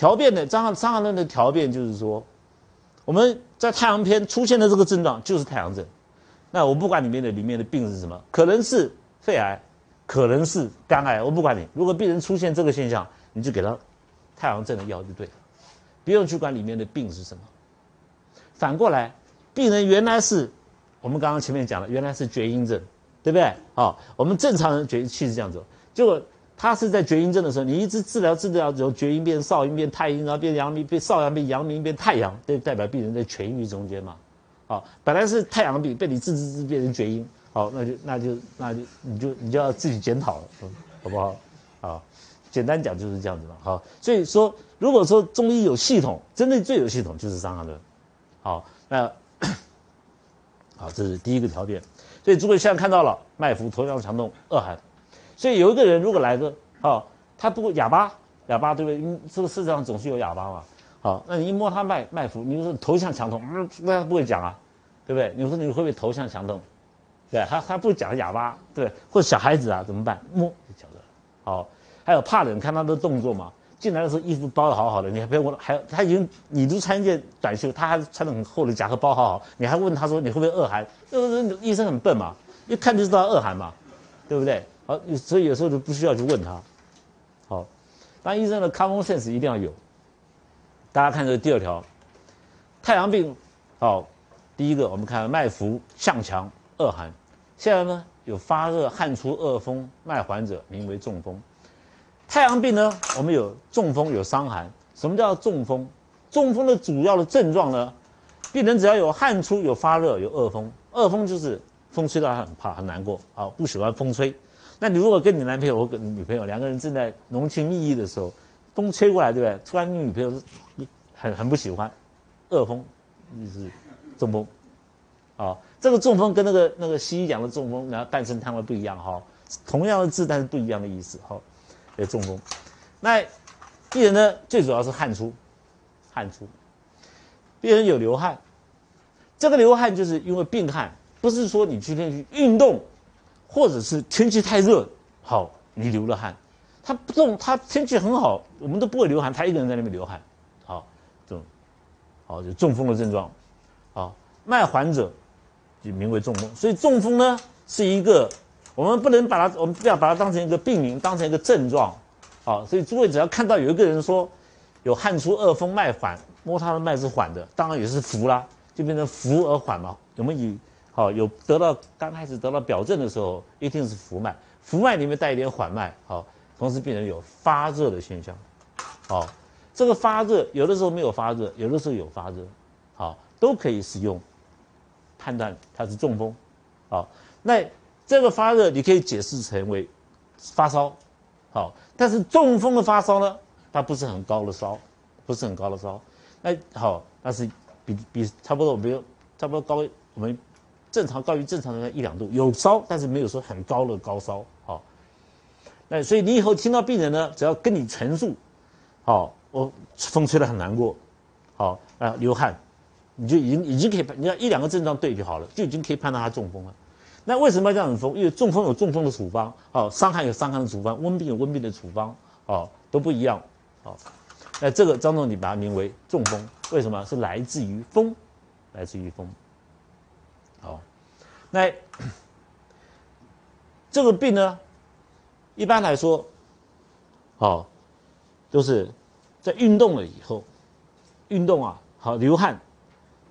调变的张张翰论的调变就是说，我们在太阳篇出现的这个症状就是太阳症。那我不管里面的里面的病是什么，可能是肺癌，可能是肝癌，我不管你。如果病人出现这个现象，你就给他太阳症的药就对了，不用去管里面的病是什么。反过来，病人原来是我们刚刚前面讲了，原来是厥阴症，对不对？好，我们正常人厥气是这样子，结果他是在厥阴症的时候，你一直治疗治疗之后，厥阴变少阴变太阴，然后变阳明变少阳变阳明变太阳，这代表病人在痊愈中间嘛。好，本来是太阳病，被你治治治变成厥阴，好，那就那就那就你就你就要自己检讨了，好不好？好，简单讲就是这样子嘛。好，所以说，如果说中医有系统，真正最有系统就是伤寒论。好，那好，这是第一个条件。所以诸位现在看到了脉浮、头项强痛、恶寒。所以有一个人如果来个，哦，他不哑巴，哑巴对不对？这个世界上总是有哑巴嘛。好，那你一摸他脉脉浮，你说头项强痛，嗯，那他不会讲啊，对不对？你说你会不会头项强痛？对，他他不讲哑巴，对，或者小孩子啊怎么办？摸就晓得。好，还有怕冷，看他的动作嘛。进来的时候衣服包的好好的，你还不问，还他已经你都穿一件短袖，他还穿的很厚的夹克包好好，你还问他说你会不会恶寒？那个医生很笨嘛，一看就知道恶寒嘛，对不对？好，所以有时候就不需要去问他。好，当医生的 common sense 一定要有。大家看这第二条，太阳病，好，第一个我们看脉浮向强恶寒，现在呢有发热汗出恶风脉缓者，名为中风。太阳病呢，我们有中风有伤寒。什么叫中风？中风的主要的症状呢，病人只要有汗出有发热有恶风，恶风就是风吹到他很怕很难过，啊，不喜欢风吹。那你如果跟你男朋友或跟你女朋友两个人正在浓情蜜意的时候，风吹过来，对不对？突然你女朋友很很不喜欢，恶风，就是中风，啊，这个中风跟那个那个西医讲的中风，然后半身瘫痪不一样哈，同样的字，但是不一样的意思哈，有中风。那病人呢，最主要是汗出，汗出，病人有流汗，这个流汗就是因为病汗，不是说你今天去运动，或者是天气太热，好，你流了汗。他不动，他天气很好，我们都不会流汗，他一个人在那边流汗，好，这种，好就中风的症状，好，脉缓者就名为中风。所以中风呢是一个，我们不能把它，我们不要把它当成一个病名，当成一个症状，好，所以诸位只要看到有一个人说有汗出恶风脉缓，摸他的脉是缓的，当然也是浮啦，就变成浮而缓嘛。我们以好有得到刚开始得到表证的时候，一定是浮脉，浮脉里面带一点缓脉，好。同时，病人有发热的现象，好，这个发热有的时候没有发热，有的时候有发热，好，都可以使用判断它是中风，好，那这个发热你可以解释成为发烧，好，但是中风的发烧呢，它不是很高的烧，不是很高的烧，那好，那是比比差不多，比如差不多高我们正常高于正常人一两度，有烧，但是没有说很高的高烧，好。那所以你以后听到病人呢，只要跟你陈述，好，我风吹得很难过，好啊流汗，你就已经已经可以判，你要一两个症状对就好了，就已经可以判断他中风了。那为什么要这样子风？因为中风有中风的处方，好，伤寒有伤寒的处方，温病有温病的处方，好，都不一样，好。那这个张总，你把它名为中风，为什么？是来自于风，来自于风，那这个病呢？一般来说，好，都是在运动了以后，运动啊，好流汗，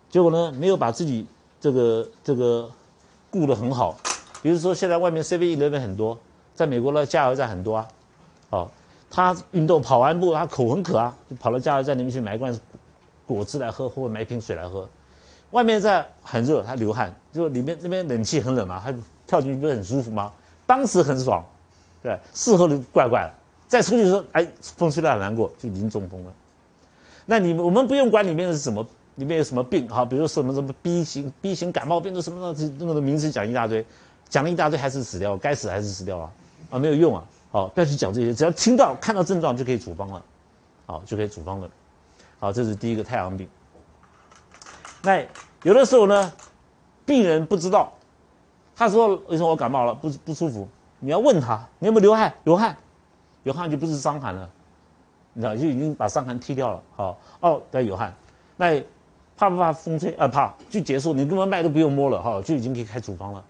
结果呢没有把自己这个这个顾得很好。比如说现在外面 C V E 那边很多，在美国的加油站很多啊，好，他运动跑完步，他口很渴啊，就跑到加油站里面去买一罐果汁来喝，或者买一瓶水来喝。外面在很热，他流汗，就里面那边冷气很冷嘛，他跳进去不是很舒服吗？当时很爽。对，事后就怪怪的，再出去说，哎，风吹得很难过，就已经中风了。那你们我们不用管里面是什么，里面有什么病，好，比如什么什么 B 型 B 型感冒病毒什么的，那个名词讲一大堆，讲了一大堆还是死掉，该死还是死掉啊，啊，没有用啊，好，不要去讲这些，只要听到看到症状就可以处方了，好，就可以处方了，好，这是第一个太阳病。那有的时候呢，病人不知道，他说为什么我感冒了不不舒服？你要问他，你有没有流汗？流汗，流汗就不是伤寒了，你知道就已经把伤寒踢掉了。好，哦，对有汗，那怕不怕风吹？啊，怕，就结束，你根本脉都不用摸了，哈，就已经可以开处方了。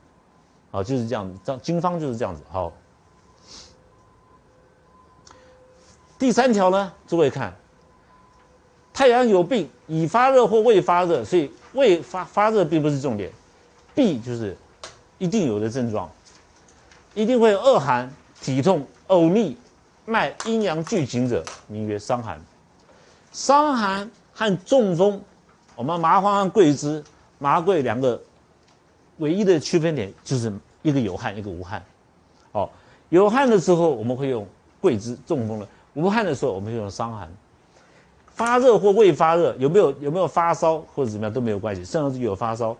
好，就是这样子，这经方就是这样子。好，第三条呢，诸位看，太阳有病，已发热或未发热，所以未发发热并不是重点，必就是一定有的症状，一定会恶寒、体痛、呕逆、脉阴阳俱紧者，名曰伤寒。伤寒和中风，我们麻黄和桂枝、麻桂两个。唯一的区分点就是一个有汗，一个无汗。哦，有汗的时候我们会用桂枝，中风了；无汗的时候我们会用伤寒。发热或未发热，有没有有没有发烧或者怎么样都没有关系，甚至有发烧，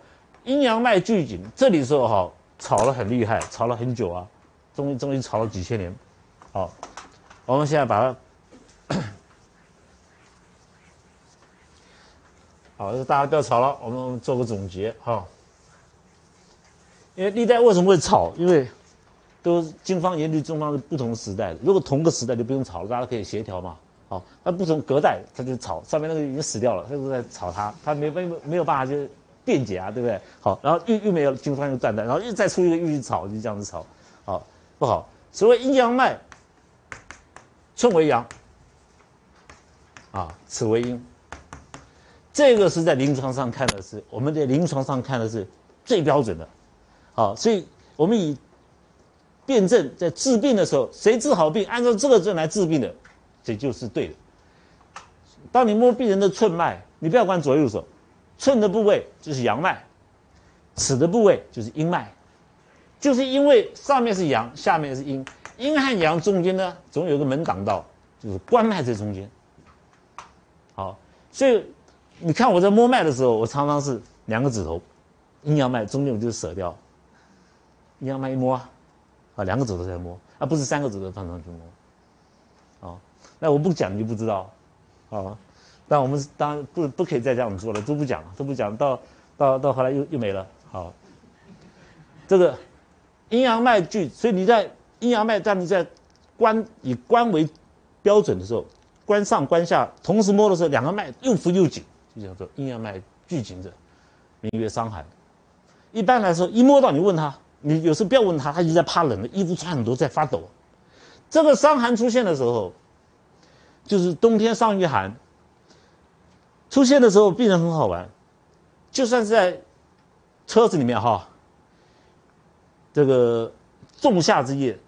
阴阳脉俱紧，这里时候哈吵了很厉害，吵了很久啊，终于终于吵了几千年。好，我们现在把它，好，大家不要吵了，我们我们做个总结哈。因为历代为什么会吵？因为都经方、言律、中方是不同时代的。如果同个时代就不用吵了，大家可以协调嘛。好，那不从隔代他就吵，上面那个已经死掉了，他就在吵他，他没没没有办法就辩解啊，对不对？好，然后又又没有经方又断代，然后又再出一个又去吵，就这样子吵，好不好？所谓阴阳脉，寸为阳，啊，此为阴。这个是在临床上看的是，我们在临床上看的是最标准的。好，所以我们以辨证在治病的时候，谁治好病，按照这个症来治病的，这就是对的。当你摸病人的寸脉，你不要管左右手，寸的部位就是阳脉，尺的部位就是阴脉，就是因为上面是阳，下面是阴，阴和阳中间呢，总有个门挡道，就是关脉在中间。好，所以你看我在摸脉的时候，我常常是两个指头，阴阳脉中间我就舍掉。阴阳脉一摸啊，两个指头在摸，而不是三个指头放上去摸，那我不讲你就不知道，啊，但我们当然不不可以再这样做了，都不讲了，都不讲，到到到后来又又没了，好，这个阴阳脉聚，所以你在阴阳脉，当你在关以关为标准的时候，关上关下同时摸的时候，两个脉又浮又紧，就叫做阴阳脉聚紧者，名曰伤寒。一般来说，一摸到你问他。你有时候不要问他，他就在怕冷的，衣服穿很多，在发抖。这个伤寒出现的时候，就是冬天伤于寒。出现的时候，病人很好玩，就算是在车子里面哈，这个仲夏之夜，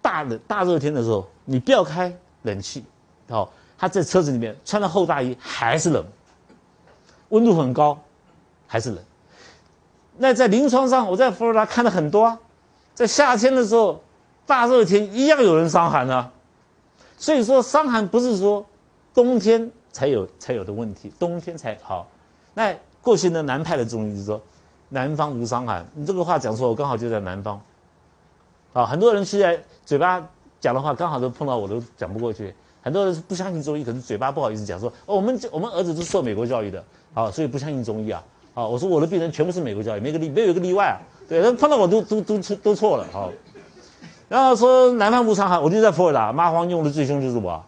大冷大热天的时候，你不要开冷气，好，他在车子里面穿了厚大衣还是冷，温度很高，还是冷。那在临床上，我在佛罗达看了很多啊，在夏天的时候，大热天一样有人伤寒啊。所以说伤寒不是说冬天才有才有的问题，冬天才好。那过去的南派的中医就说，南方无伤寒。你这个话讲错，我刚好就在南方。啊，很多人现在嘴巴讲的话刚好都碰到我都讲不过去。很多人不相信中医，可能嘴巴不好意思讲说，我们我们儿子是受美国教育的，啊，所以不相信中医啊。啊，我说我的病人全部是美国教育，没个例，没有一个例外啊。对，他碰到我都都都错都错了。好，然后说南方无伤寒，我就在佛罗里达，麻黄用的最凶就是我，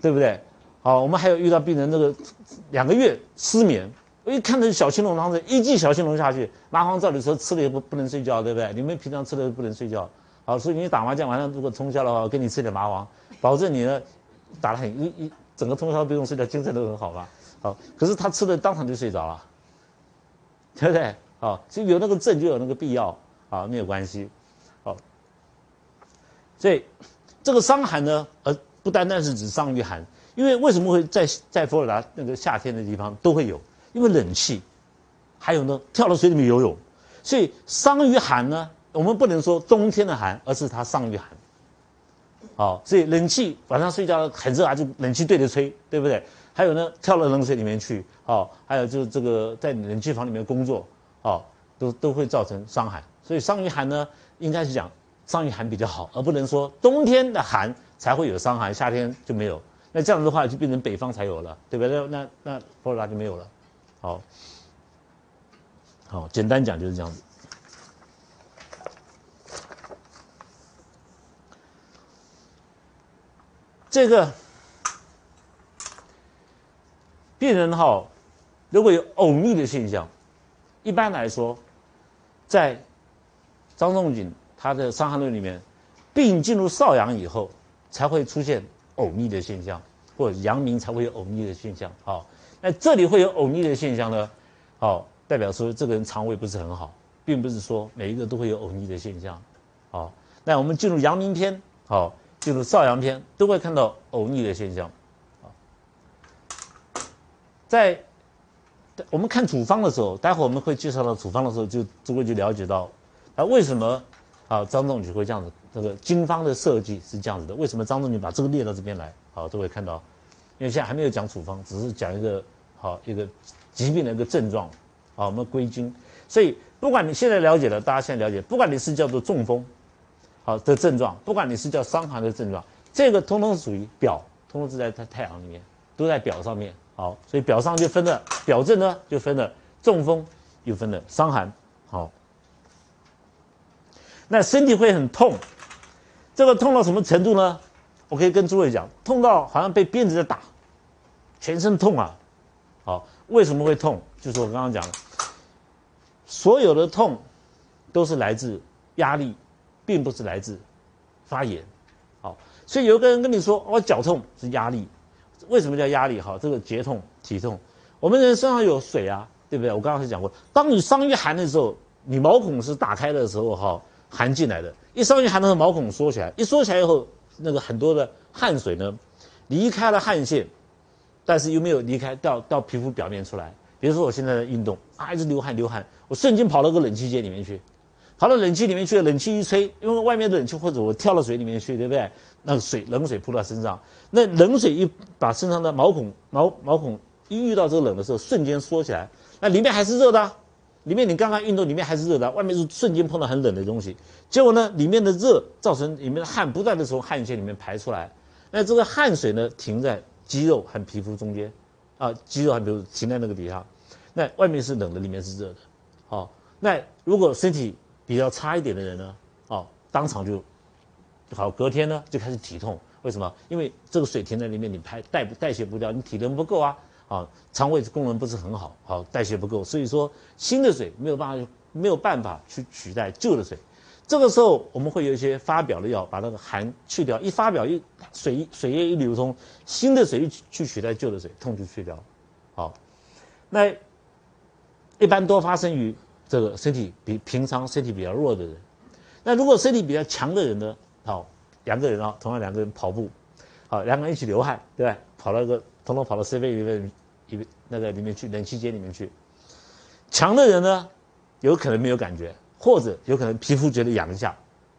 对不对？好，我们还有遇到病人那个两个月失眠，我一看到小青龙汤子，一剂小青龙下去，麻黄照理说吃了也不不能睡觉，对不对？你们平常吃的不能睡觉，好，所以你打麻将晚上如果通宵的话，我给你吃点麻黄，保证你呢打得很一一整个通宵不用睡觉，精神都很好吧？好，可是他吃的当场就睡着了。对不对？好，所以有那个症就有那个必要，啊，没有关系，所以这个伤寒呢，而不单单是指伤于寒，因为为什么会在在佛罗达那个夏天的地方都会有？因为冷气，还有呢，跳到水里面游泳，所以伤于寒呢，我们不能说冬天的寒，而是它伤于寒。好，所以冷气晚上睡觉很热啊，就冷气对着吹，对不对？还有呢，跳到冷水里面去，哦，还有就是这个在冷气房里面工作，哦，都都会造成伤寒。所以伤于寒呢，应该是讲伤于寒比较好，而不能说冬天的寒才会有伤寒，夏天就没有。那这样的话，就变成北方才有了，对不对？那那佛罗达就没有了。好，好，简单讲就是这样子。这个。病人哈，如果有呕逆的现象，一般来说，在张仲景他的《伤寒论》里面，病进入少阳以后，才会出现呕逆的现象，或阳明才会有呕逆的现象。好，那这里会有呕逆的现象呢？好，代表说这个人肠胃不是很好，并不是说每一个都会有呕逆的现象。好，那我们进入阳明篇，好，进入少阳篇，都会看到呕逆的现象。在我们看处方的时候，待会我们会介绍到处方的时候，就就会就了解到，啊，为什么啊张仲景会这样子？这个经方的设计是这样子的。为什么张仲景把这个列到这边来？好，都会看到，因为现在还没有讲处方，只是讲一个好一个疾病的一个症状，好，我们归经。所以不管你现在了解了，大家现在了解，不管你是叫做中风，好的症状，不管你是叫伤寒的症状，这个通通属于表，通通是在太太阳里面，都在表上面。好，所以表上就分了表症呢，就分了中风，又分了伤寒。好，那身体会很痛，这个痛到什么程度呢？我可以跟诸位讲，痛到好像被鞭子在打，全身痛啊。好，为什么会痛？就是我刚刚讲的，所有的痛都是来自压力，并不是来自发炎。好，所以有个人跟你说，我脚痛是压力。为什么叫压力？哈，这个结痛、体痛，我们人身上有水啊，对不对？我刚刚是讲过，当你伤于寒的时候，你毛孔是打开的时候，哈，寒进来的。一伤于寒的时候，毛孔缩起来，一缩起来以后，那个很多的汗水呢，离开了汗腺，但是又没有离开到到皮肤表面出来。比如说我现在在运动啊，一直流汗流汗，我瞬间跑到个冷气间里面去，跑到冷气里面去，冷气一吹，因为外面的冷气或者我跳到水里面去，对不对？那个水冷水扑到身上。那冷水一把身上的毛孔毛毛孔一遇到这个冷的时候，瞬间缩起来，那里面还是热的，里面你刚刚运动里面还是热的，外面是瞬间碰到很冷的东西，结果呢，里面的热造成里面的汗不断的从汗腺里面排出来，那这个汗水呢停在肌肉和皮肤中间，啊，肌肉和皮肤停在那个底下，那外面是冷的，里面是热的，好，那如果身体比较差一点的人呢，哦，当场就好，隔天呢就开始体痛。为什么？因为这个水停在里面，你排代代谢不掉，你体能不够啊，啊，肠胃功能不是很好，好代谢不够，所以说新的水没有办法没有办法去取代旧的水，这个时候我们会有一些发表的药，把那个寒去掉，一发表一水水液一流通，新的水一去取代旧的水，痛就去掉了，好，那一般多发生于这个身体比平常身体比较弱的人，那如果身体比较强的人呢，好。两个人啊，同样两个人跑步，好，两个人一起流汗，对吧？跑到个，统统跑到 C 位里面，里那个里面去，冷气间里面去。强的人呢，有可能没有感觉，或者有可能皮肤觉得痒一下，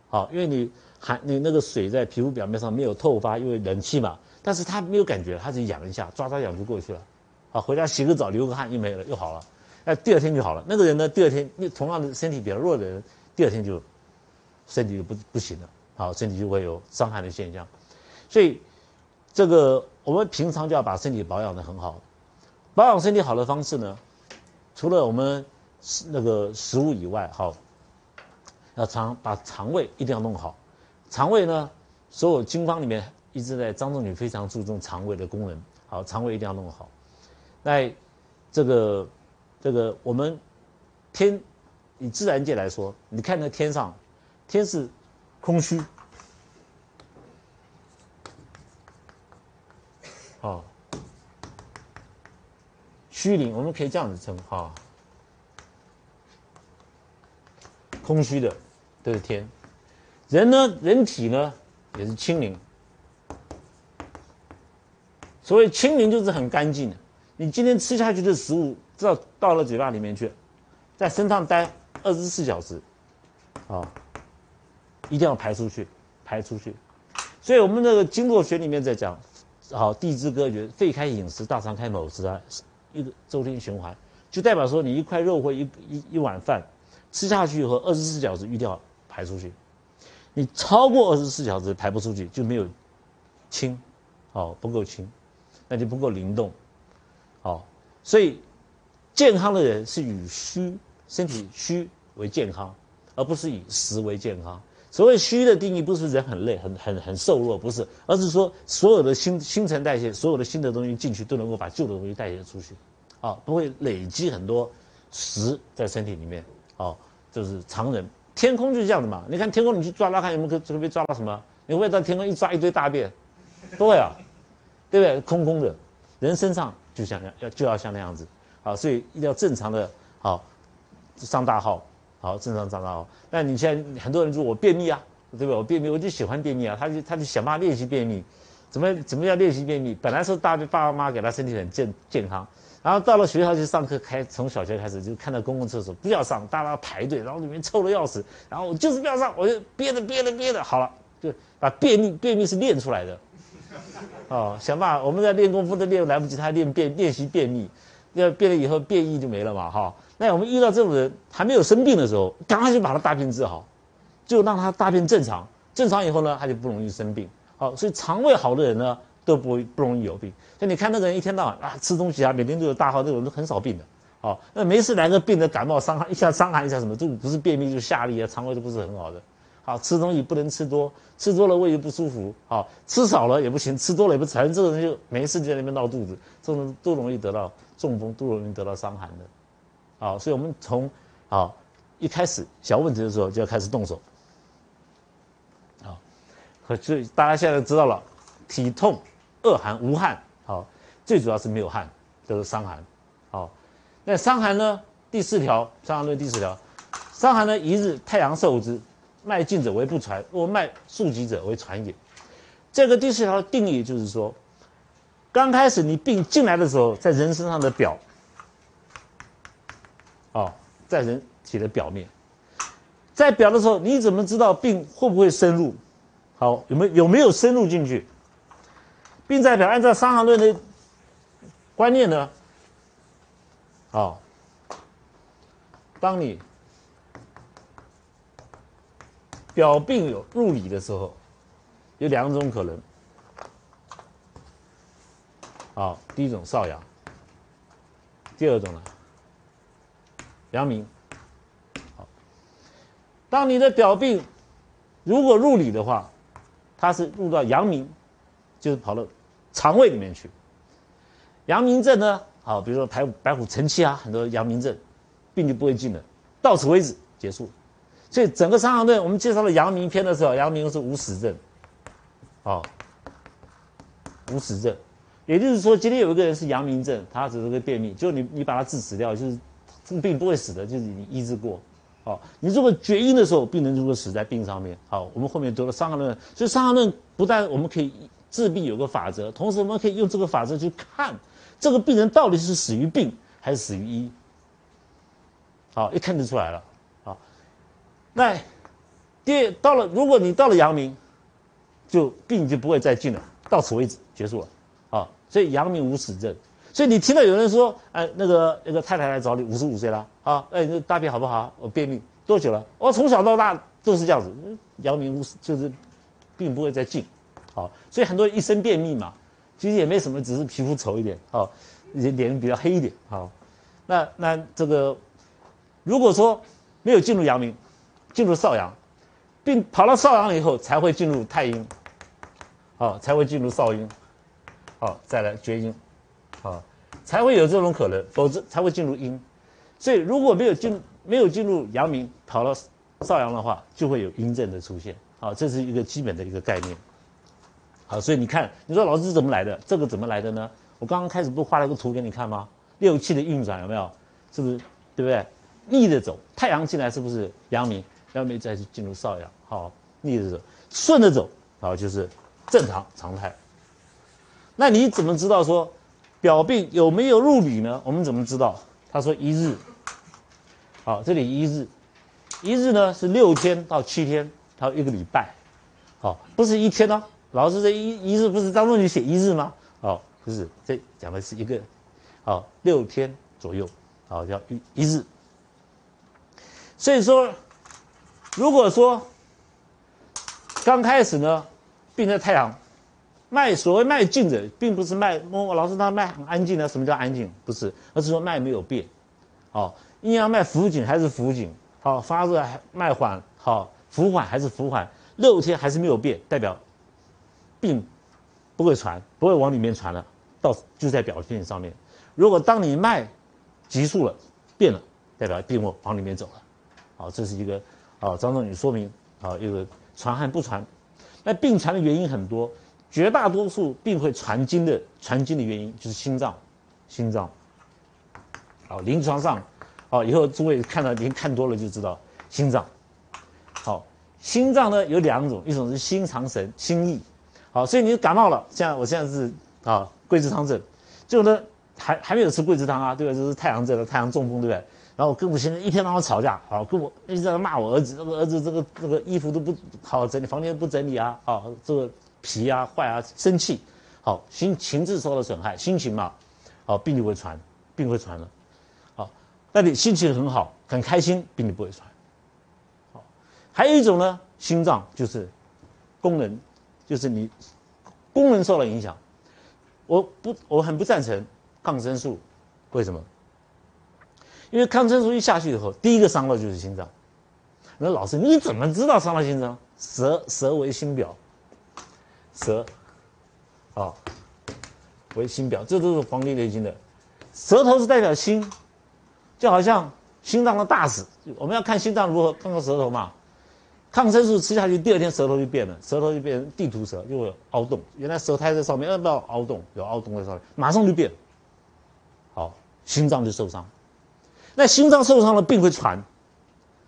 好，因为你寒，你那个水在皮肤表面上没有透发，因为冷气嘛，但是他没有感觉，他只痒一下，抓抓痒就过去了，好，回家洗个澡，流个汗又没了，又好了，哎，第二天就好了。那个人呢，第二天，同样的身体比较弱的人，第二天就身体就不不行了。好，身体就会有伤寒的现象，所以这个我们平常就要把身体保养的很好。保养身体好的方式呢，除了我们那个食物以外，好，要肠把肠胃一定要弄好。肠胃呢，所有经方里面一直在张仲景非常注重肠胃的功能。好，肠胃一定要弄好。那这个这个我们天以自然界来说，你看那天上天是。空虚，哦，虚灵，我们可以这样子称哈，空虚的都是天，人呢，人体呢也是清灵，所谓清灵就是很干净的，你今天吃下去的食物，到到了嘴巴里面去，在身上待二十四小时，啊。一定要排出去，排出去。所以，我们那个经络学里面在讲，好，地支歌诀，肺开饮食，大肠开某食啊，一个周天循环，就代表说，你一块肉或一一一碗饭吃下去以后，二十四小时一定要排出去。你超过二十四小时排不出去，就没有清，好，不够清，那就不够灵动，好。所以，健康的人是以虚身体虚为健康，而不是以实为健康。所谓虚的定义，不是人很累、很很很瘦弱，不是，而是说所有的新新陈代谢，所有的新的东西进去都能够把旧的东西代谢出去，啊，不会累积很多食在身体里面，哦，就是常人。天空就是这样的嘛，你看天空，你去抓抓看有没有可可被抓到什么？你会到天空一抓一堆大便，不会啊，对不对？空空的，人身上就像要就要像那样子，啊，所以一定要正常的，好，上大号。好，正常长大好。那你现在很多人说我便秘啊，对不对？我便秘，我就喜欢便秘啊。他就他就想办法练习便秘，怎么怎么样练习便秘？本来是大爸爸妈给他身体很健健康，然后到了学校去上课，开从小学开始就看到公共厕所不要上，大家排队，然后里面臭的要死，然后我就是不要上，我就憋着憋着憋着，好了，就把便秘便秘是练出来的。哦，想办法，我们在练功夫都练来不及，他练便练习便秘，要变了以后便秘就没了嘛，哈。那我们遇到这种人还没有生病的时候，赶快就把他大病治好，就让他大便正常，正常以后呢，他就不容易生病。好，所以肠胃好的人呢，都不不容易有病。所以你看那个人一天到晚啊吃东西啊，每天都有大号，那种都很少病的。好，那没事来个病的感冒伤寒一下伤寒一下什么，都不是便秘就是下痢啊，肠胃都不是很好的。好，吃东西不能吃多，吃多了胃就不舒服。好，吃少了也不行，吃多了也不反正这种人就没事就在那边闹肚子，这种都容易得到中风，都容易得到伤寒的。好，所以我们从好一开始小问题的时候就要开始动手。好，所以大家现在知道了，体痛、恶寒、无汗，好，最主要是没有汗，都是伤寒。好，那伤寒呢？第四条，伤寒论第四条，伤寒呢，一日太阳受之，脉静者为不传，若脉数急者为传也。这个第四条的定义就是说，刚开始你病进来的时候，在人身上的表。哦，在人体的表面，在表的时候，你怎么知道病会不会深入？好，有没有有没有深入进去？病在表，按照伤寒论的观念呢？好，当你表病有入里的时候，有两种可能。好，第一种少阳，第二种呢？阳明，好。当你的表病如果入里的话，它是入到阳明，就是跑到肠胃里面去。阳明症呢，好，比如说白白虎承气啊，很多阳明症，病就不会进了。到此为止，结束。所以整个伤寒论，我们介绍了阳明篇的时候，阳明是无死症，好，无死症，也就是说，今天有一个人是阳明症，他只是个便秘，就你你把他治死掉，就是。这病不会死的，就是你医治过。好，你如果绝阴的时候，病人如果死在病上面，好，我们后面得了伤寒论，所以伤寒论不但我们可以治病有个法则，同时我们可以用这个法则去看这个病人到底是死于病还是死于医。好，一看就出来了。好，那第到了，如果你到了阳明，就病就不会再进了，到此为止结束了。好，所以阳明无死症。所以你听到有人说，哎，那个那个太太来找你，五十五岁了，啊，哎，那大便好不好？我便秘多久了？我从小到大都是这样子，阳明无就是并不会再进，好，所以很多人一生便秘嘛，其实也没什么，只是皮肤丑一点，好，脸比较黑一点，好，那那这个如果说没有进入阳明，进入少阳，并跑到少阳以后才会进入太阴，好，才会进入少阴，好，再来厥阴。啊，才会有这种可能，否则才会进入阴。所以如果没有进没有进入阳明，跑到少阳的话，就会有阴症的出现。好，这是一个基本的一个概念。好，所以你看，你说老师怎么来的？这个怎么来的呢？我刚刚开始不画了个图给你看吗？六气的运转有没有？是不是？对不对？逆着走，太阳进来是不是阳明？阳明再去进入少阳。好，逆着走，顺着走，好就是正常常态。那你怎么知道说？表病有没有入里呢？我们怎么知道？他说一日，好，这里一日，一日呢是六天到七天，还有一个礼拜，好，不是一天哦。老师这一一日不是当中你写一日吗？好，不是，这讲的是一个，好，六天左右，好叫一一日。所以说，如果说刚开始呢，病在太阳。脉所谓脉静者，并不是脉摸老师他脉很安静的。什么叫安静？不是，而是说脉没有变。好，阴阳脉浮紧还是浮紧？好，发热还脉缓，好，浮缓还是浮缓，六天还是没有变，代表病不会传，不会往里面传了，到就在表现上面。如果当你脉急速了，变了，代表病往往里面走了。好，这是一个啊，张仲景说明啊，一个传和不传。那病传的原因很多，绝大多数病会传经的传经的原因就是心脏，心脏。好，临床上，好，以后诸位看到您看多了就知道心脏。好，心脏呢有两种，一种是心藏神，心意。好，所以你感冒了，像我现在是啊桂枝汤症，就呢还还没有吃桂枝汤啊，对吧？这是太阳症了，太阳中风，对不对？然后跟我现在一天到晚吵架，好，跟我一直在骂我儿子，这个儿子这个这个衣服都不好整理，房间不整理啊，啊，这个脾啊坏啊，生气，好，心情志受到损害，心情嘛，好，病就会传，病会传了，好，那你心情很好，很开心，病就不会传，好，还有一种呢，心脏就是功能，就是你功能受到影响，我不，我很不赞成抗生素，为什么？因为抗生素一下去以后，第一个伤到就是心脏。那老师你怎么知道伤到心脏？舌舌为心表，舌，啊，为心表，这都是《黄帝内经》的。舌头是代表心，就好像心脏的大使。我们要看心脏如何，看看舌头嘛。抗生素吃下去，第二天舌头就变了，舌头就变成地图舌，就会有凹洞。原来舌苔在上面，要不要凹洞？有凹洞在上面，马上就变。好，心脏就受伤。那心脏受伤了，病会传，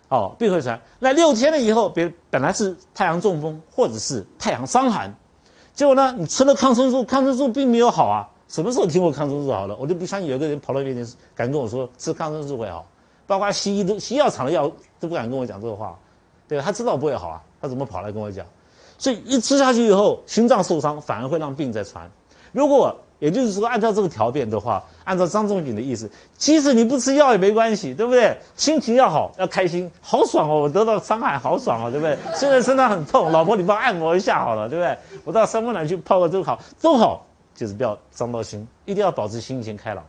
哦，病会传。那六天了以后，别本来是太阳中风或者是太阳伤寒，结果呢，你吃了抗生素，抗生素并没有好啊。什么时候听过抗生素好了？我就不相信有个人跑到面前敢跟我说吃抗生素会好，包括西医都西药厂的药都不敢跟我讲这个话，对吧？他知道不会好啊，他怎么跑来跟我讲？所以一吃下去以后，心脏受伤反而会让病再传。如果也就是说，按照这个条件的话，按照张仲景的意思，即使你不吃药也没关系，对不对？心情要好，要开心，好爽哦！我得到伤害，好爽哦，对不对？虽然身上很痛，老婆你帮我按摩一下好了，对不对？我到三温暖去泡个粥好，都好，就是不要伤到心，一定要保持心情开朗。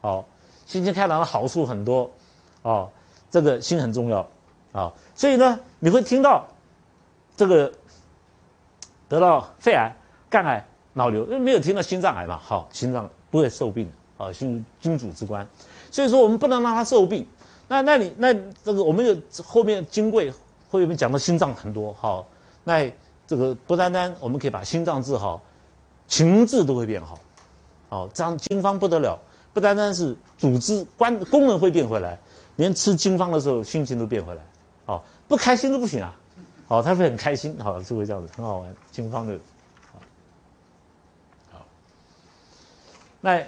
好，心情开朗的好处很多，哦，这个心很重要啊。所以呢，你会听到这个得到肺癌、肝癌。脑瘤，因为没有听到心脏癌嘛，好，心脏不会受病，啊，心君主之官，所以说我们不能让他受病。那那你那这个我们有后面金贵会面讲到心脏很多，好，那这个不单单我们可以把心脏治好，情志都会变好，好，这样经方不得了，不单单是组织关功能会变回来，连吃经方的时候心情都变回来，好，不开心都不行啊，好，他会很开心，好，就会这样子，很好玩，经方的。那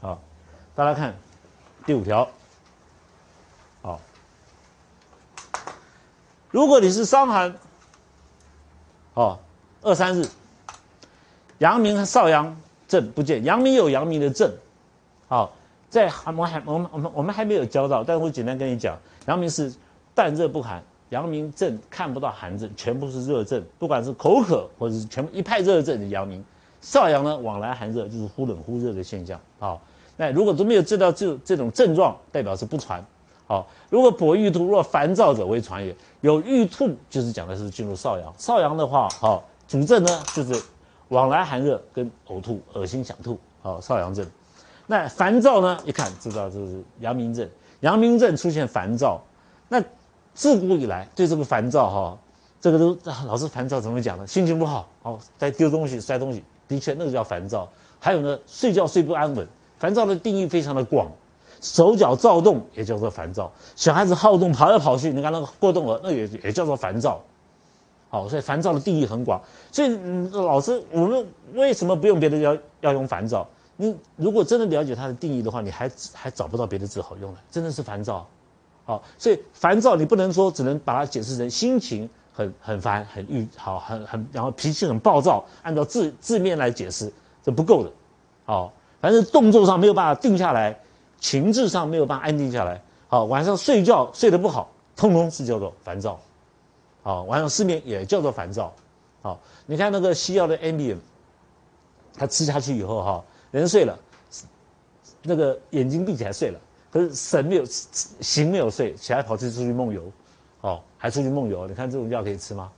好，大家看第五条。好，如果你是伤寒，哦，二三日，阳明和少阳症不见，阳明有阳明的症，好，在寒我还我们我们我们还没有教到，但是我简单跟你讲，阳明是淡热不寒。阳明症看不到寒症，全部是热症，不管是口渴或者是全部一派热症的阳明。少阳呢，往来寒热，就是忽冷忽热的现象。好，那如果都没有治疗这这种症状，代表是不传。好，如果跛欲吐，若烦躁者为传也。有欲吐，就是讲的是进入少阳。少阳的话，好，主症呢就是往来寒热跟呕吐、恶心想吐。好，少阳症。那烦躁呢，一看知道这是阳明症。阳明症出现烦躁，那。自古以来，对这个烦躁哈，这个都老是烦躁，怎么讲呢？心情不好，哦，在丢东西、摔东西，的确那个叫烦躁。还有呢，睡觉睡不安稳，烦躁的定义非常的广，手脚躁动也叫做烦躁。小孩子好动，跑来跑去，你看那个过动儿，那也也叫做烦躁。好，所以烦躁的定义很广。所以老师，我们为什么不用别的要要用烦躁？你如果真的了解它的定义的话，你还还找不到别的字好用了，真的是烦躁。好，所以烦躁你不能说只能把它解释成心情很很烦、很郁好、很很然后脾气很暴躁，按照字字面来解释这不够的。好，反正动作上没有办法定下来，情志上没有办法安定下来。好，晚上睡觉睡得不好，通通是叫做烦躁。好，晚上失眠也叫做烦躁。好，你看那个西药的 Ambien，他吃下去以后哈，人睡了，那个眼睛闭起来睡了。可是神没有行没有睡，起来跑去出去梦游，哦，还出去梦游，你看这种药可以吃吗？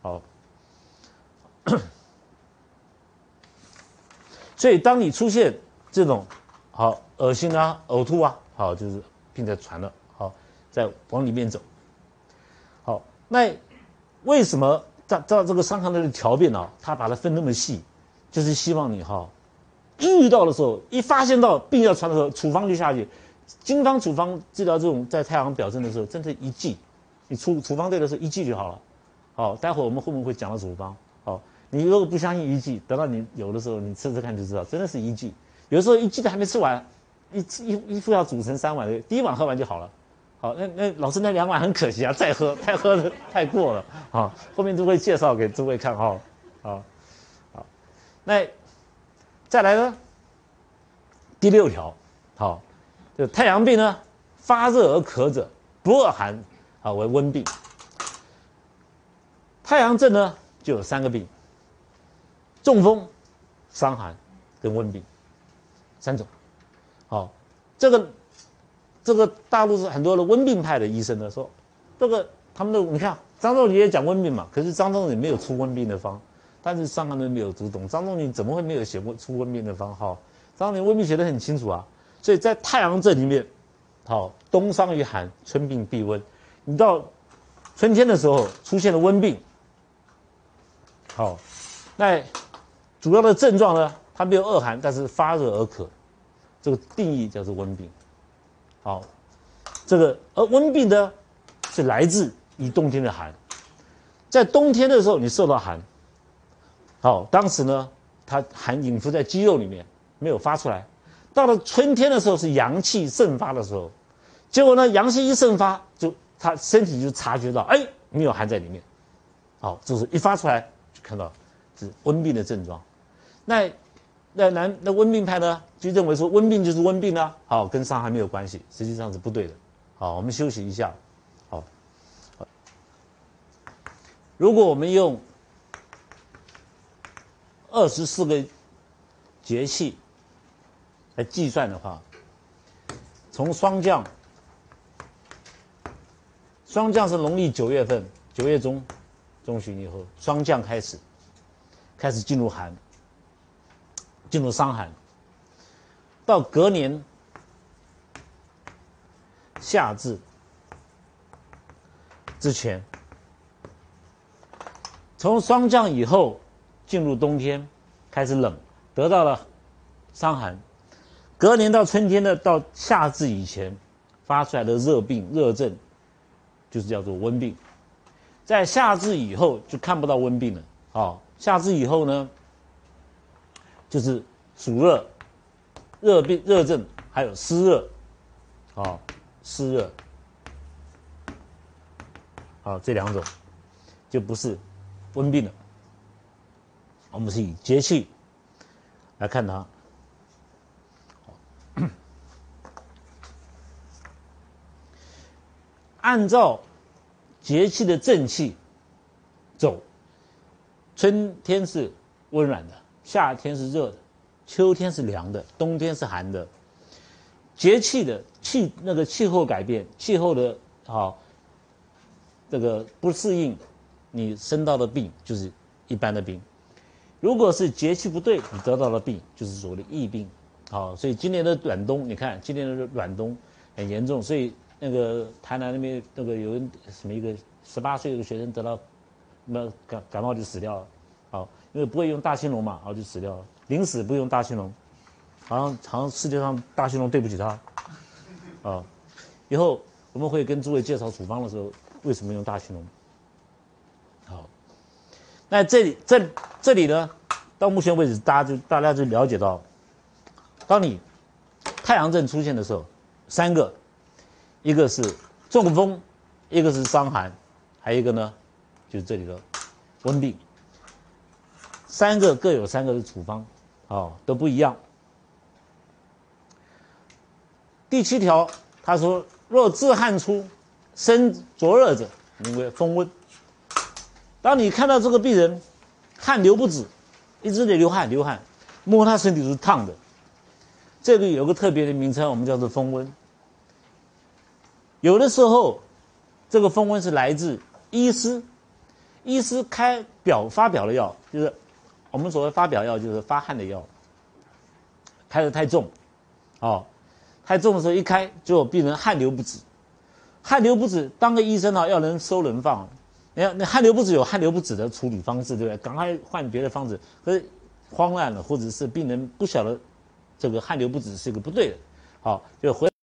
好，所以当你出现这种好恶心啊、呕吐啊，好就是病在传了，好在往里面走。好，那为什么照照这个伤寒的条变呢？他把它分那么细，就是希望你哈，遇到的时候，一发现到病要传的时候，处方就下去。经方处方治疗这种在太阳表症的时候，真的一剂，你处处方对的时候一剂就好了。好，待会儿我们后面会讲到处方。好，你如果不相信一剂，等到你有的时候你吃吃看就知道，真的是一剂。有时候一剂都还没吃完，一一一副要煮成三碗的，第一碗喝完就好了。好，那那老师那两碗很可惜啊，再喝太喝的 太过了。好，后面都会介绍给诸位看哈。好，好，那再来呢？第六条，好。就太阳病呢，发热而咳者，不恶寒，啊为温病。太阳症呢就有三个病：中风、伤寒跟温病，三种。好，这个这个大陆是很多的温病派的医生呢说，这个他们都你看张仲景也讲温病嘛，可是张仲景没有出温病的方，但是伤寒论没有读懂，张仲景怎么会没有写过出温病的方？哈，张仲景温病写的很清楚啊。所以在太阳症里面，好，冬伤于寒，春病必温。你到春天的时候出现了温病，好，那主要的症状呢，它没有恶寒，但是发热而渴，这个定义叫做温病。好，这个而温病呢，是来自于冬天的寒，在冬天的时候你受到寒，好，当时呢，它寒隐伏在肌肉里面，没有发出来。到了春天的时候是阳气盛发的时候，结果呢，阳气一盛发，就他身体就察觉到，哎，没有寒在里面，好，就是一发出来就看到是温病的症状。那那男那温病派呢，就认为说温病就是温病啊，好，跟伤寒没有关系，实际上是不对的。好，我们休息一下，好。如果我们用二十四个节气。来计算的话，从霜降，霜降是农历九月份，九月中中旬以后，霜降开始，开始进入寒，进入伤寒，到隔年夏至之前，从霜降以后进入冬天，开始冷，得到了伤寒。隔年到春天的到夏至以前发出来的热病热症，就是叫做温病。在夏至以后就看不到温病了。哦，夏至以后呢，就是暑热、热病、热症，还有湿热，哦，湿热，好这两种就不是温病了。我们是以节气来看它。按照节气的正气走，春天是温暖的，夏天是热的，秋天是凉的，冬天是寒的。节气的气那个气候改变，气候的啊这个不适应，你生到的病就是一般的病。如果是节气不对，你得到的病就是所谓的疫病。好，所以今年的暖冬，你看今年的暖冬很严重，所以。那个台南那边那个有人什么一个十八岁的学生得到那感感冒就死掉了，好，因为不会用大青龙嘛，然后就死掉了。临死不用大青龙，好像好像世界上大青龙对不起他，啊，以后我们会跟诸位介绍处方的时候为什么用大青龙。好，那这里这这里呢，到目前为止大家就大家就了解到，当你太阳症出现的时候，三个。一个是中风，一个是伤寒，还有一个呢，就是这里的温病。三个各有三个的处方，哦，都不一样。第七条，他说：若自汗出，身灼热者，名为风温。当你看到这个病人汗流不止，一直在流汗流汗，摸他身体是烫的，这个有个特别的名称，我们叫做风温。有的时候这个风温是来自医师，医师开表发表的药，就是我们所谓发表药，就是发汗的药，开的太重，哦，太重的时候一开就病人汗流不止，汗流不止，当个医生呢要能收能放，你看那汗流不止有汗流不止的处理方式，对不对？赶快换别的方子，可是慌乱了，或者是病人不晓得这个汗流不止是一个不对的，好就回。